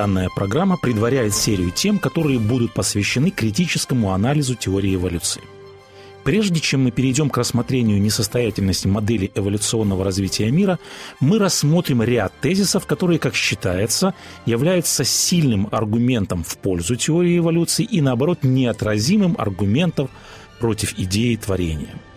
Данная программа предваряет серию тем, которые будут посвящены критическому анализу теории эволюции. Прежде чем мы перейдем к рассмотрению несостоятельности модели эволюционного развития мира, мы рассмотрим ряд тезисов, которые, как считается, являются сильным аргументом в пользу теории эволюции и, наоборот, неотразимым аргументом против идеи творения –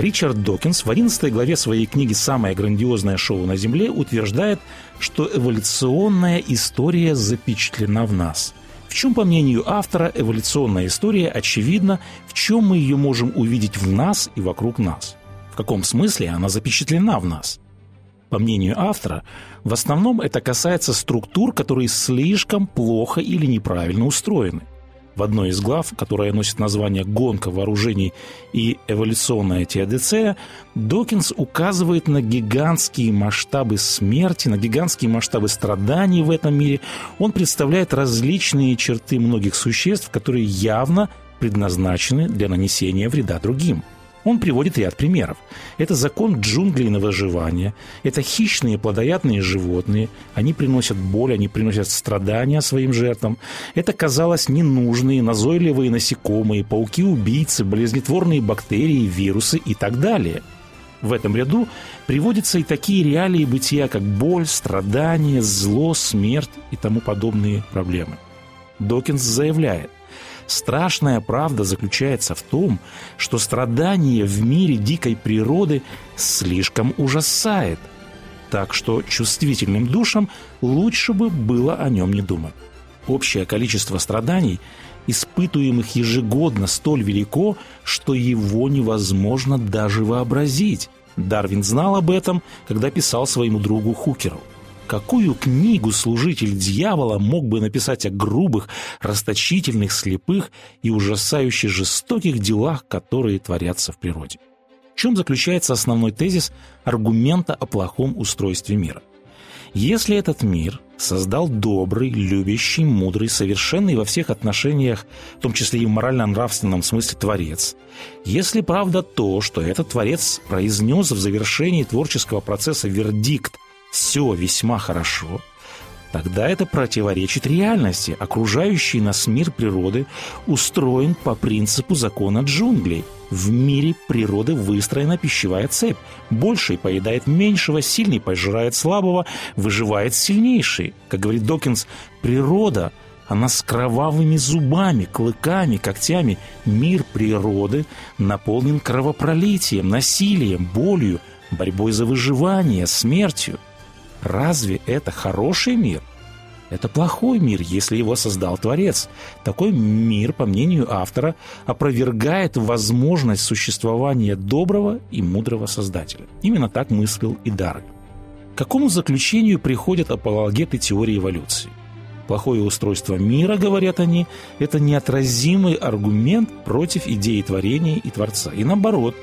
Ричард Докинс в 11 главе своей книги «Самое грандиозное шоу на Земле» утверждает, что эволюционная история запечатлена в нас. В чем, по мнению автора, эволюционная история очевидна, в чем мы ее можем увидеть в нас и вокруг нас? В каком смысле она запечатлена в нас? По мнению автора, в основном это касается структур, которые слишком плохо или неправильно устроены – в одной из глав, которая носит название «Гонка вооружений и эволюционная теодицея», Докинс указывает на гигантские масштабы смерти, на гигантские масштабы страданий в этом мире. Он представляет различные черты многих существ, которые явно предназначены для нанесения вреда другим – он приводит ряд примеров. Это закон джунглей на выживание, это хищные плодоядные животные, они приносят боль, они приносят страдания своим жертвам. Это, казалось, ненужные, назойливые насекомые, пауки-убийцы, болезнетворные бактерии, вирусы и так далее. В этом ряду приводятся и такие реалии бытия, как боль, страдания, зло, смерть и тому подобные проблемы. Докинс заявляет, Страшная правда заключается в том, что страдание в мире дикой природы слишком ужасает, так что чувствительным душам лучше бы было о нем не думать. Общее количество страданий, испытуемых ежегодно, столь велико, что его невозможно даже вообразить. Дарвин знал об этом, когда писал своему другу Хукеру. Какую книгу служитель дьявола мог бы написать о грубых, расточительных, слепых и ужасающе жестоких делах, которые творятся в природе? В чем заключается основной тезис аргумента о плохом устройстве мира? Если этот мир создал добрый, любящий, мудрый, совершенный во всех отношениях, в том числе и в морально-нравственном смысле, Творец, если правда то, что этот Творец произнес в завершении творческого процесса вердикт все весьма хорошо, тогда это противоречит реальности. Окружающий нас мир природы устроен по принципу закона джунглей. В мире природы выстроена пищевая цепь. Больший поедает меньшего, сильный пожирает слабого, выживает сильнейший. Как говорит Докинс, природа – она с кровавыми зубами, клыками, когтями. Мир природы наполнен кровопролитием, насилием, болью, борьбой за выживание, смертью – Разве это хороший мир? Это плохой мир, если его создал Творец. Такой мир, по мнению автора, опровергает возможность существования доброго и мудрого Создателя. Именно так мыслил и Дарвин. К какому заключению приходят апологеты теории эволюции? Плохое устройство мира, говорят они, это неотразимый аргумент против идеи творения и Творца. И наоборот,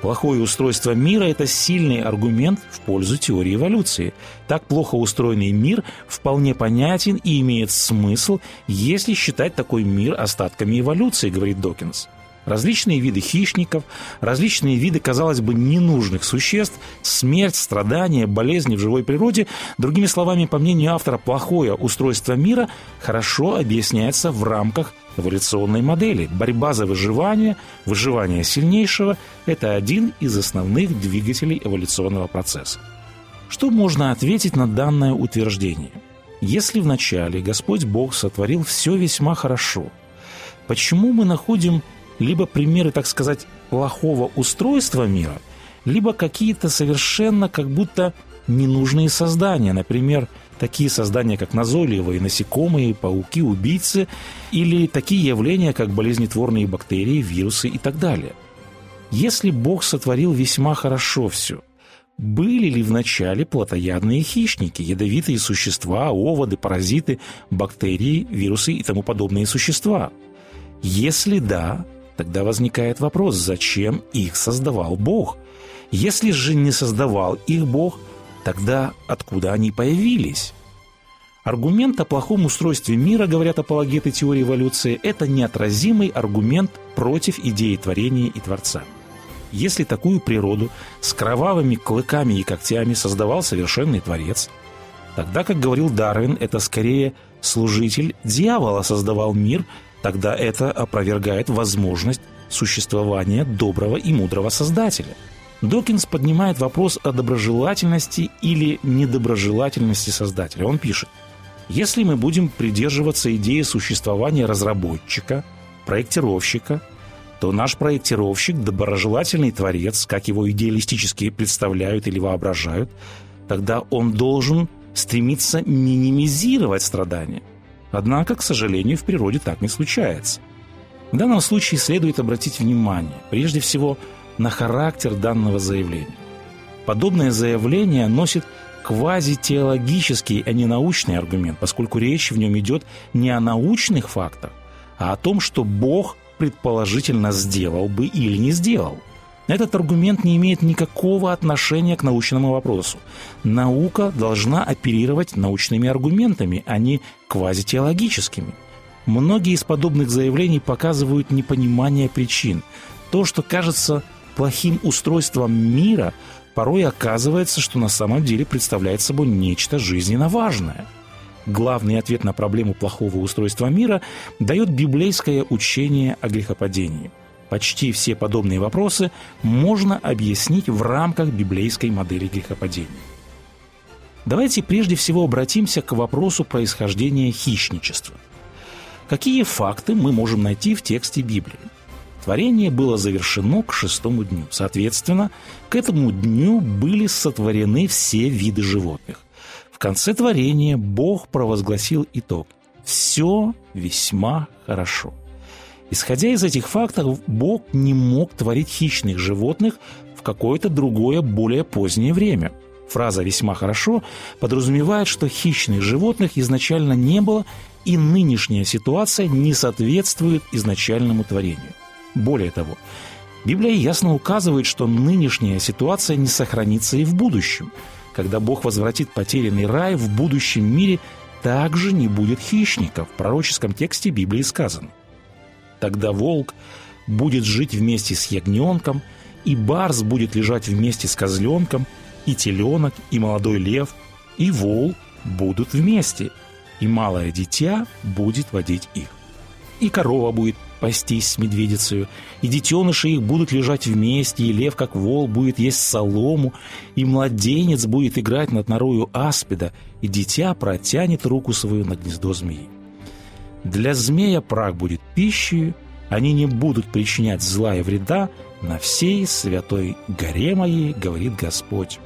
Плохое устройство мира – это сильный аргумент в пользу теории эволюции. Так плохо устроенный мир вполне понятен и имеет смысл, если считать такой мир остатками эволюции, говорит Докинс. Различные виды хищников, различные виды, казалось бы, ненужных существ, смерть, страдания, болезни в живой природе, другими словами, по мнению автора, плохое устройство мира хорошо объясняется в рамках эволюционной модели. Борьба за выживание, выживание сильнейшего – это один из основных двигателей эволюционного процесса. Что можно ответить на данное утверждение? Если вначале Господь Бог сотворил все весьма хорошо, почему мы находим либо примеры, так сказать, плохого устройства мира, либо какие-то совершенно как будто ненужные создания, например, такие создания, как назойливые насекомые, пауки, убийцы, или такие явления, как болезнетворные бактерии, вирусы и так далее. Если Бог сотворил весьма хорошо все, были ли вначале плотоядные хищники, ядовитые существа, оводы, паразиты, бактерии, вирусы и тому подобные существа? Если да, Тогда возникает вопрос, зачем их создавал Бог? Если же не создавал их Бог, тогда откуда они появились? Аргумент о плохом устройстве мира, говорят апологеты теории эволюции, это неотразимый аргумент против идеи творения и Творца. Если такую природу с кровавыми клыками и когтями создавал совершенный Творец, тогда, как говорил Дарвин, это скорее служитель дьявола создавал мир – тогда это опровергает возможность существования доброго и мудрого Создателя. Докинс поднимает вопрос о доброжелательности или недоброжелательности Создателя. Он пишет, если мы будем придерживаться идеи существования разработчика, проектировщика, то наш проектировщик – доброжелательный творец, как его идеалистически представляют или воображают, тогда он должен стремиться минимизировать страдания. Однако, к сожалению, в природе так не случается. В данном случае следует обратить внимание, прежде всего, на характер данного заявления. Подобное заявление носит квазитеологический, а не научный аргумент, поскольку речь в нем идет не о научных фактах, а о том, что Бог предположительно сделал бы или не сделал – этот аргумент не имеет никакого отношения к научному вопросу. Наука должна оперировать научными аргументами, а не квазитеологическими. Многие из подобных заявлений показывают непонимание причин. То, что кажется плохим устройством мира, порой оказывается, что на самом деле представляет собой нечто жизненно важное. Главный ответ на проблему плохого устройства мира дает библейское учение о грехопадении – Почти все подобные вопросы можно объяснить в рамках библейской модели грехопадения. Давайте прежде всего обратимся к вопросу происхождения хищничества. Какие факты мы можем найти в тексте Библии? Творение было завершено к шестому дню. Соответственно, к этому дню были сотворены все виды животных. В конце творения Бог провозгласил итог. Все весьма хорошо. Исходя из этих фактов, Бог не мог творить хищных животных в какое-то другое, более позднее время. Фраза «весьма хорошо» подразумевает, что хищных животных изначально не было, и нынешняя ситуация не соответствует изначальному творению. Более того, Библия ясно указывает, что нынешняя ситуация не сохранится и в будущем. Когда Бог возвратит потерянный рай, в будущем мире также не будет хищников. В пророческом тексте Библии сказано. Тогда волк будет жить вместе с ягненком, и барс будет лежать вместе с козленком, и теленок, и молодой лев, и вол будут вместе, и малое дитя будет водить их. И корова будет пастись с медведицей, и детеныши их будут лежать вместе, и лев, как вол, будет есть солому, и младенец будет играть над норою аспида, и дитя протянет руку свою на гнездо змеи. Для змея прах будет пищей, они не будут причинять зла и вреда на всей святой горе моей, говорит Господь.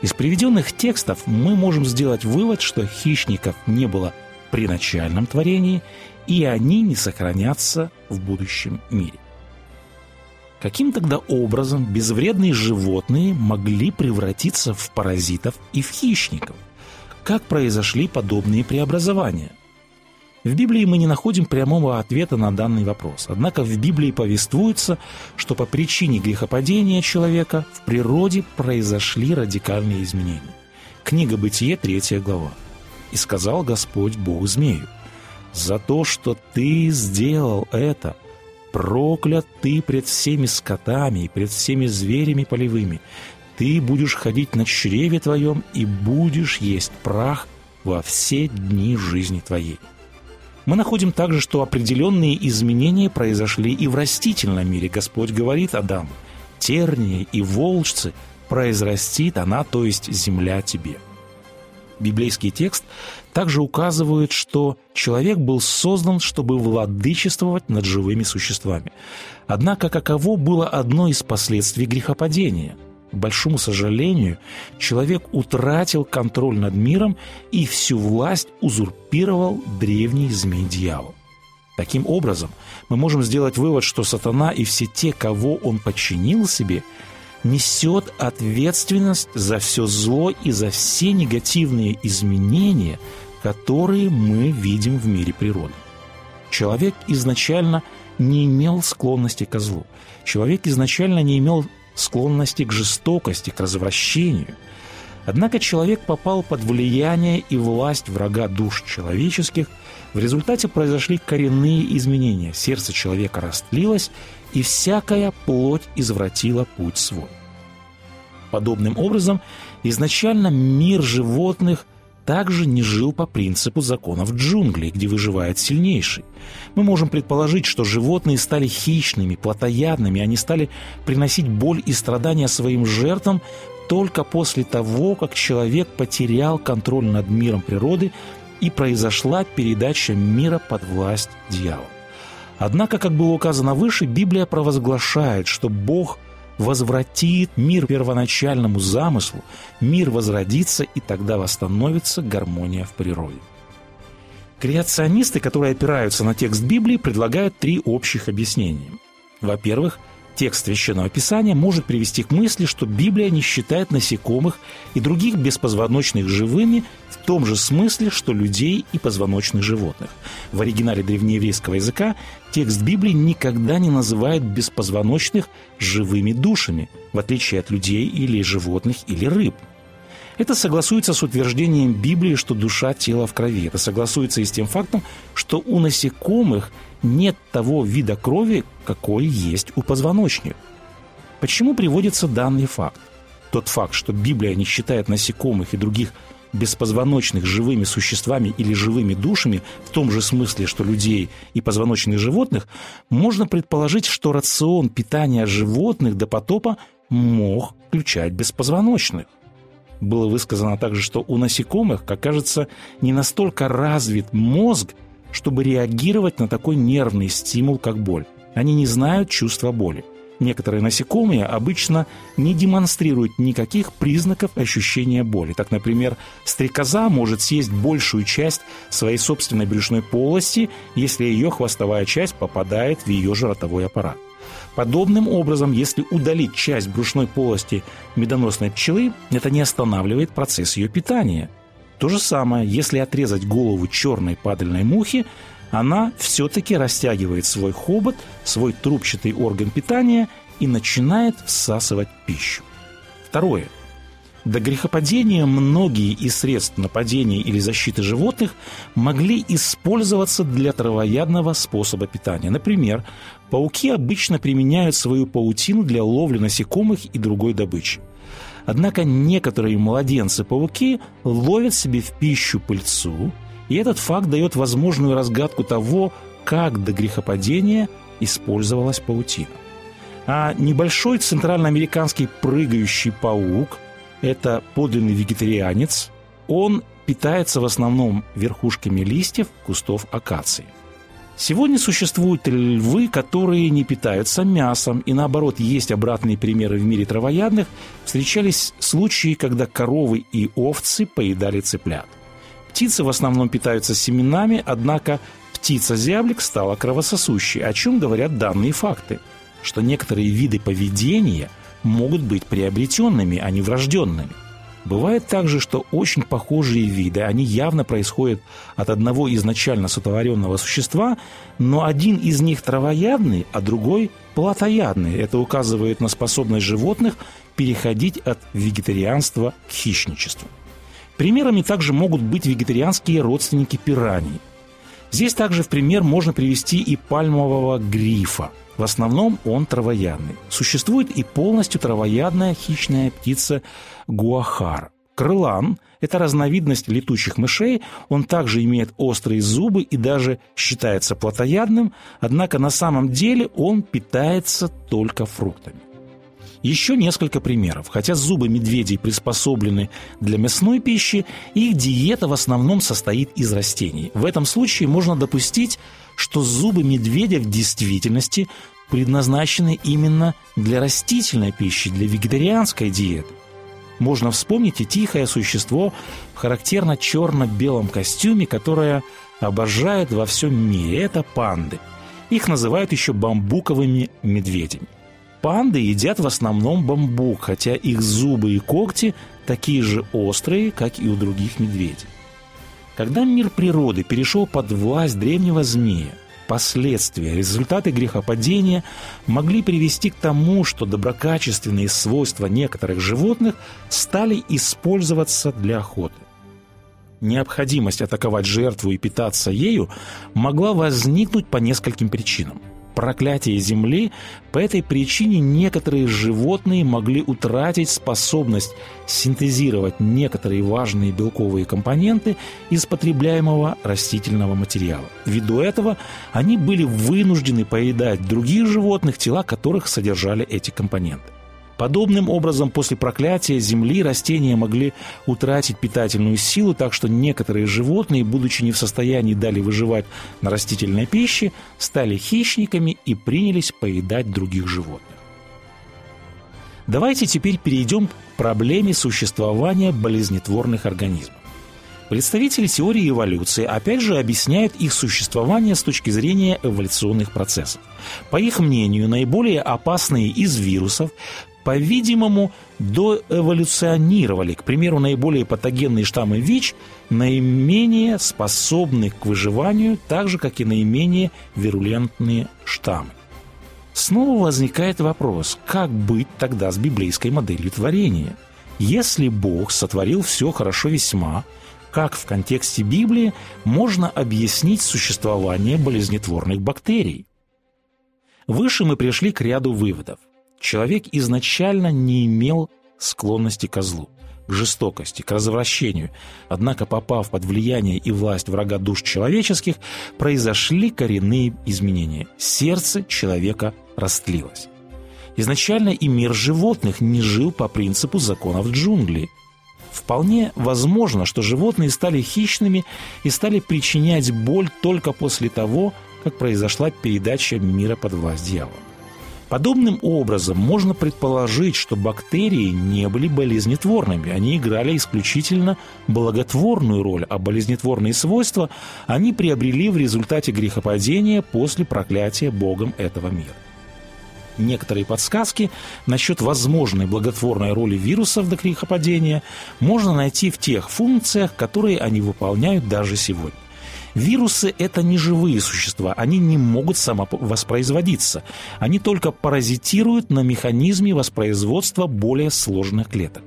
Из приведенных текстов мы можем сделать вывод, что хищников не было при начальном творении, и они не сохранятся в будущем мире. Каким тогда образом безвредные животные могли превратиться в паразитов и в хищников? Как произошли подобные преобразования – в Библии мы не находим прямого ответа на данный вопрос. Однако в Библии повествуется, что по причине грехопадения человека в природе произошли радикальные изменения. Книга Бытие, 3 глава. «И сказал Господь Бог змею, за то, что ты сделал это, проклят ты пред всеми скотами и пред всеми зверями полевыми. Ты будешь ходить на чреве твоем и будешь есть прах во все дни жизни твоей». Мы находим также, что определенные изменения произошли и в растительном мире. Господь говорит Адаму, тернии и волчцы произрастит она, то есть земля тебе. Библейский текст также указывает, что человек был создан, чтобы владычествовать над живыми существами. Однако каково было одно из последствий грехопадения – большому сожалению, человек утратил контроль над миром и всю власть узурпировал древний змей-дьявол. Таким образом, мы можем сделать вывод, что сатана и все те, кого он подчинил себе, несет ответственность за все зло и за все негативные изменения, которые мы видим в мире природы. Человек изначально не имел склонности к злу. Человек изначально не имел склонности к жестокости, к развращению. Однако человек попал под влияние и власть врага душ человеческих. В результате произошли коренные изменения. Сердце человека растлилось, и всякая плоть извратила путь свой. Подобным образом, изначально мир животных также не жил по принципу законов джунглей, где выживает сильнейший. Мы можем предположить, что животные стали хищными, плотоядными, они стали приносить боль и страдания своим жертвам только после того, как человек потерял контроль над миром природы и произошла передача мира под власть дьявола. Однако, как было указано выше, Библия провозглашает, что Бог – возвратит мир первоначальному замыслу, мир возродится, и тогда восстановится гармония в природе. Креационисты, которые опираются на текст Библии, предлагают три общих объяснения. Во-первых, Текст Священного Писания может привести к мысли, что Библия не считает насекомых и других беспозвоночных живыми в том же смысле, что людей и позвоночных животных. В оригинале древнееврейского языка текст Библии никогда не называет беспозвоночных живыми душами, в отличие от людей или животных или рыб – это согласуется с утверждением Библии, что душа – тело в крови. Это согласуется и с тем фактом, что у насекомых нет того вида крови, какой есть у позвоночных. Почему приводится данный факт? Тот факт, что Библия не считает насекомых и других беспозвоночных живыми существами или живыми душами, в том же смысле, что людей и позвоночных животных, можно предположить, что рацион питания животных до потопа мог включать беспозвоночных. Было высказано также, что у насекомых, как кажется, не настолько развит мозг, чтобы реагировать на такой нервный стимул, как боль. Они не знают чувства боли. Некоторые насекомые обычно не демонстрируют никаких признаков ощущения боли. Так, например, стрекоза может съесть большую часть своей собственной брюшной полости, если ее хвостовая часть попадает в ее же ротовой аппарат. Подобным образом, если удалить часть брюшной полости медоносной пчелы, это не останавливает процесс ее питания – то же самое, если отрезать голову черной падальной мухи, она все-таки растягивает свой хобот, свой трубчатый орган питания и начинает всасывать пищу. Второе. До грехопадения многие из средств нападения или защиты животных могли использоваться для травоядного способа питания. Например, пауки обычно применяют свою паутину для ловли насекомых и другой добычи. Однако некоторые младенцы-пауки ловят себе в пищу пыльцу, и этот факт дает возможную разгадку того, как до грехопадения использовалась паутина. А небольшой центральноамериканский прыгающий паук – это подлинный вегетарианец. Он питается в основном верхушками листьев кустов акации – Сегодня существуют львы, которые не питаются мясом, и наоборот, есть обратные примеры в мире травоядных. Встречались случаи, когда коровы и овцы поедали цыплят. Птицы в основном питаются семенами, однако птица-зяблик стала кровососущей, о чем говорят данные факты, что некоторые виды поведения могут быть приобретенными, а не врожденными. Бывает также, что очень похожие виды, они явно происходят от одного изначально сотворенного существа, но один из них травоядный, а другой плотоядный. Это указывает на способность животных переходить от вегетарианства к хищничеству. Примерами также могут быть вегетарианские родственники пираний. Здесь также в пример можно привести и пальмового грифа – в основном он травоядный. Существует и полностью травоядная хищная птица гуахар. Крылан – это разновидность летучих мышей, он также имеет острые зубы и даже считается плотоядным, однако на самом деле он питается только фруктами. Еще несколько примеров. Хотя зубы медведей приспособлены для мясной пищи, их диета в основном состоит из растений. В этом случае можно допустить, что зубы медведя в действительности предназначены именно для растительной пищи, для вегетарианской диеты. Можно вспомнить и тихое существо в характерно черно-белом костюме, которое обожает во всем мире. Это панды. Их называют еще бамбуковыми медведями. Панды едят в основном бамбук, хотя их зубы и когти такие же острые, как и у других медведей. Когда мир природы перешел под власть древнего змея, последствия, результаты грехопадения могли привести к тому, что доброкачественные свойства некоторых животных стали использоваться для охоты. Необходимость атаковать жертву и питаться ею могла возникнуть по нескольким причинам – проклятие Земли, по этой причине некоторые животные могли утратить способность синтезировать некоторые важные белковые компоненты из потребляемого растительного материала. Ввиду этого они были вынуждены поедать других животных, тела которых содержали эти компоненты. Подобным образом, после проклятия Земли растения могли утратить питательную силу, так что некоторые животные, будучи не в состоянии дали выживать на растительной пище, стали хищниками и принялись поедать других животных. Давайте теперь перейдем к проблеме существования болезнетворных организмов. Представители теории эволюции опять же объясняют их существование с точки зрения эволюционных процессов. По их мнению, наиболее опасные из вирусов по-видимому, доэволюционировали. К примеру, наиболее патогенные штаммы ВИЧ наименее способны к выживанию, так же, как и наименее вирулентные штаммы. Снова возникает вопрос, как быть тогда с библейской моделью творения? Если Бог сотворил все хорошо весьма, как в контексте Библии можно объяснить существование болезнетворных бактерий? Выше мы пришли к ряду выводов – Человек изначально не имел склонности к злу, к жестокости, к развращению. Однако, попав под влияние и власть врага душ человеческих, произошли коренные изменения. Сердце человека растлилось. Изначально и мир животных не жил по принципу законов джунглей. Вполне возможно, что животные стали хищными и стали причинять боль только после того, как произошла передача мира под власть дьявола. Подобным образом можно предположить, что бактерии не были болезнетворными, они играли исключительно благотворную роль, а болезнетворные свойства они приобрели в результате грехопадения после проклятия Богом этого мира. Некоторые подсказки насчет возможной благотворной роли вирусов до грехопадения можно найти в тех функциях, которые они выполняют даже сегодня. Вирусы – это не живые существа, они не могут самовоспроизводиться. Они только паразитируют на механизме воспроизводства более сложных клеток.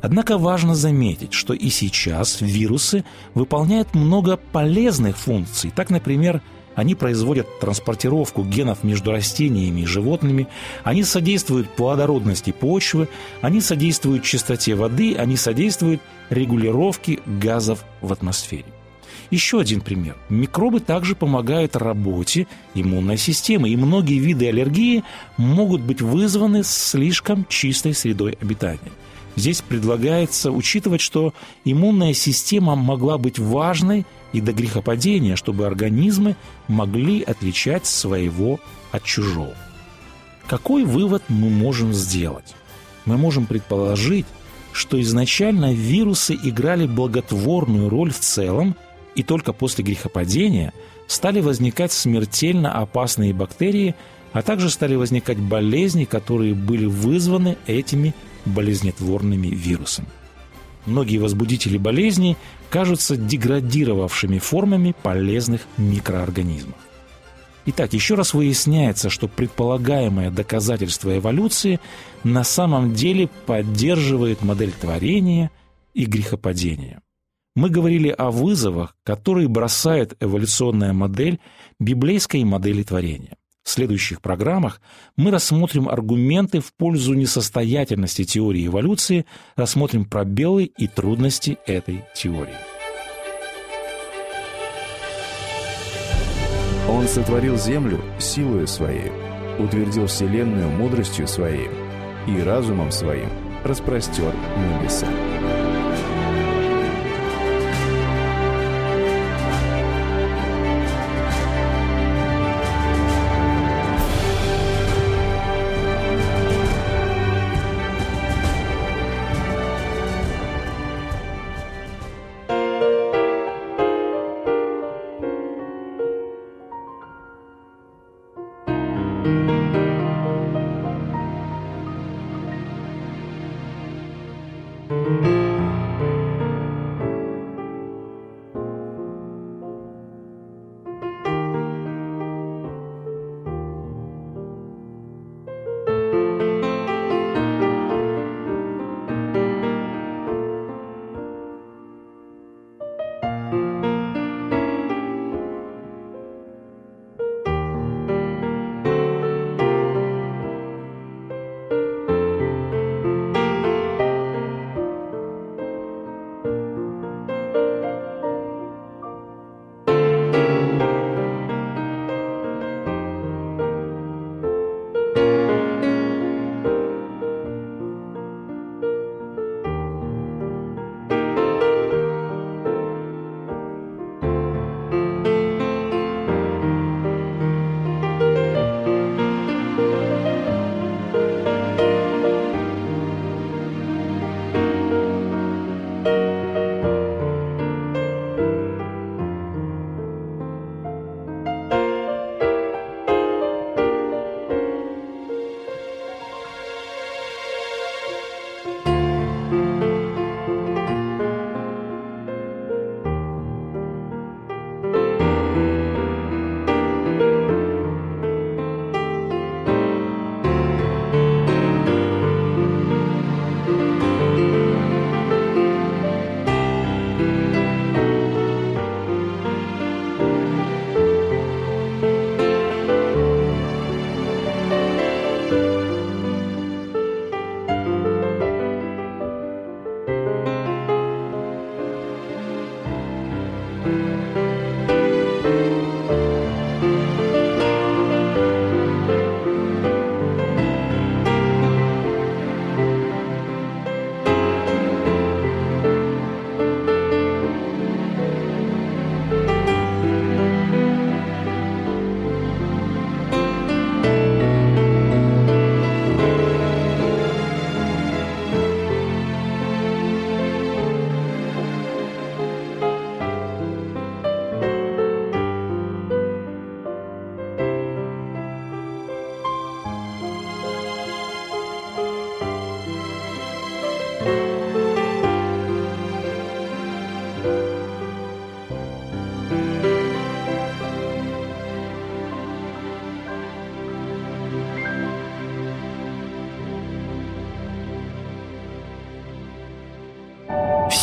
Однако важно заметить, что и сейчас вирусы выполняют много полезных функций. Так, например, они производят транспортировку генов между растениями и животными, они содействуют плодородности почвы, они содействуют чистоте воды, они содействуют регулировке газов в атмосфере. Еще один пример. Микробы также помогают работе иммунной системы, и многие виды аллергии могут быть вызваны слишком чистой средой обитания. Здесь предлагается учитывать, что иммунная система могла быть важной и до грехопадения, чтобы организмы могли отличать своего от чужого. Какой вывод мы можем сделать? Мы можем предположить, что изначально вирусы играли благотворную роль в целом – и только после грехопадения стали возникать смертельно опасные бактерии, а также стали возникать болезни, которые были вызваны этими болезнетворными вирусами. Многие возбудители болезней кажутся деградировавшими формами полезных микроорганизмов. Итак, еще раз выясняется, что предполагаемое доказательство эволюции на самом деле поддерживает модель творения и грехопадения мы говорили о вызовах, которые бросает эволюционная модель библейской модели творения. В следующих программах мы рассмотрим аргументы в пользу несостоятельности теории эволюции, рассмотрим пробелы и трудности этой теории. Он сотворил землю силою своей, утвердил вселенную мудростью своей и разумом своим распростер небеса.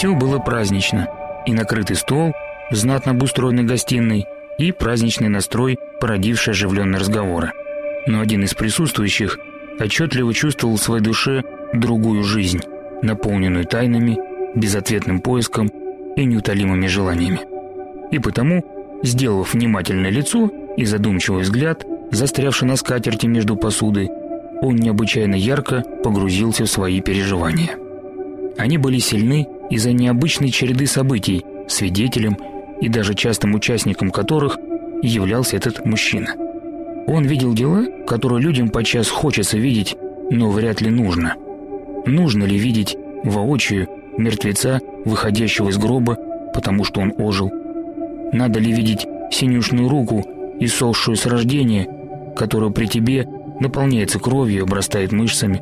Все было празднично. И накрытый стол, знатно обустроенный гостиной, и праздничный настрой, породивший оживленные разговоры. Но один из присутствующих отчетливо чувствовал в своей душе другую жизнь, наполненную тайнами, безответным поиском и неутолимыми желаниями. И потому, сделав внимательное лицо и задумчивый взгляд, застрявший на скатерти между посудой, он необычайно ярко погрузился в свои переживания. Они были сильны из-за необычной череды событий, свидетелем и даже частым участником которых являлся этот мужчина. Он видел дела, которые людям подчас хочется видеть, но вряд ли нужно. Нужно ли видеть воочию мертвеца, выходящего из гроба, потому что он ожил? Надо ли видеть синюшную руку, иссохшую с рождения, которая при тебе наполняется кровью и обрастает мышцами?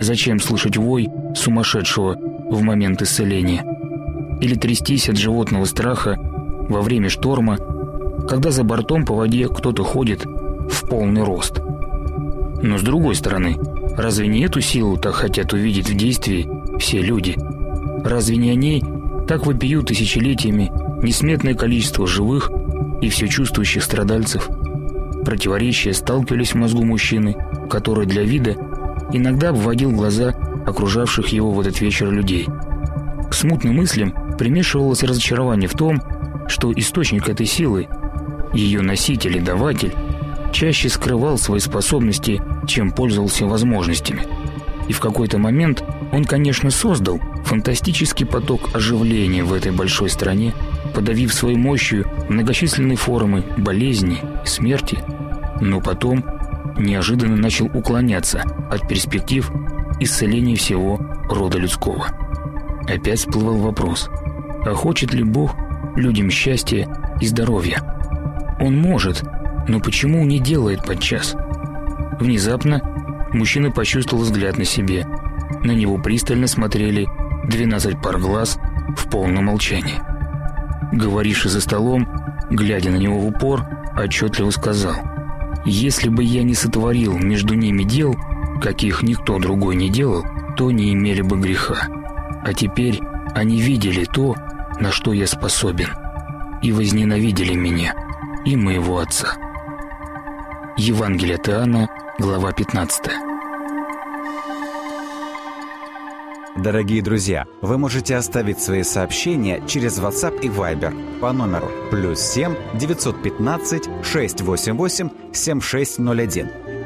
Зачем слышать вой сумасшедшего в момент исцеления? Или трястись от животного страха во время шторма, когда за бортом по воде кто-то ходит в полный рост? Но с другой стороны, разве не эту силу так хотят увидеть в действии все люди? Разве не о ней так вопиют тысячелетиями несметное количество живых и все чувствующих страдальцев? Противоречия сталкивались в мозгу мужчины, который для вида иногда обводил глаза окружавших его в этот вечер людей. К смутным мыслям примешивалось разочарование в том, что источник этой силы, ее носитель и даватель, чаще скрывал свои способности, чем пользовался возможностями. И в какой-то момент он, конечно, создал фантастический поток оживления в этой большой стране, подавив своей мощью многочисленные формы болезни и смерти, но потом неожиданно начал уклоняться от перспектив исцеления всего рода людского. Опять всплывал вопрос, а хочет ли Бог людям счастья и здоровья? Он может, но почему не делает подчас? Внезапно мужчина почувствовал взгляд на себе. На него пристально смотрели 12 пар глаз в полном молчании. Говоривший за столом, глядя на него в упор, отчетливо сказал – если бы я не сотворил между ними дел, каких никто другой не делал, то не имели бы греха. А теперь они видели то, на что я способен, и возненавидели меня и моего отца. Евангелие от глава 15. Дорогие друзья, вы можете оставить свои сообщения через WhatsApp и Viber по номеру плюс 7 915 688 7601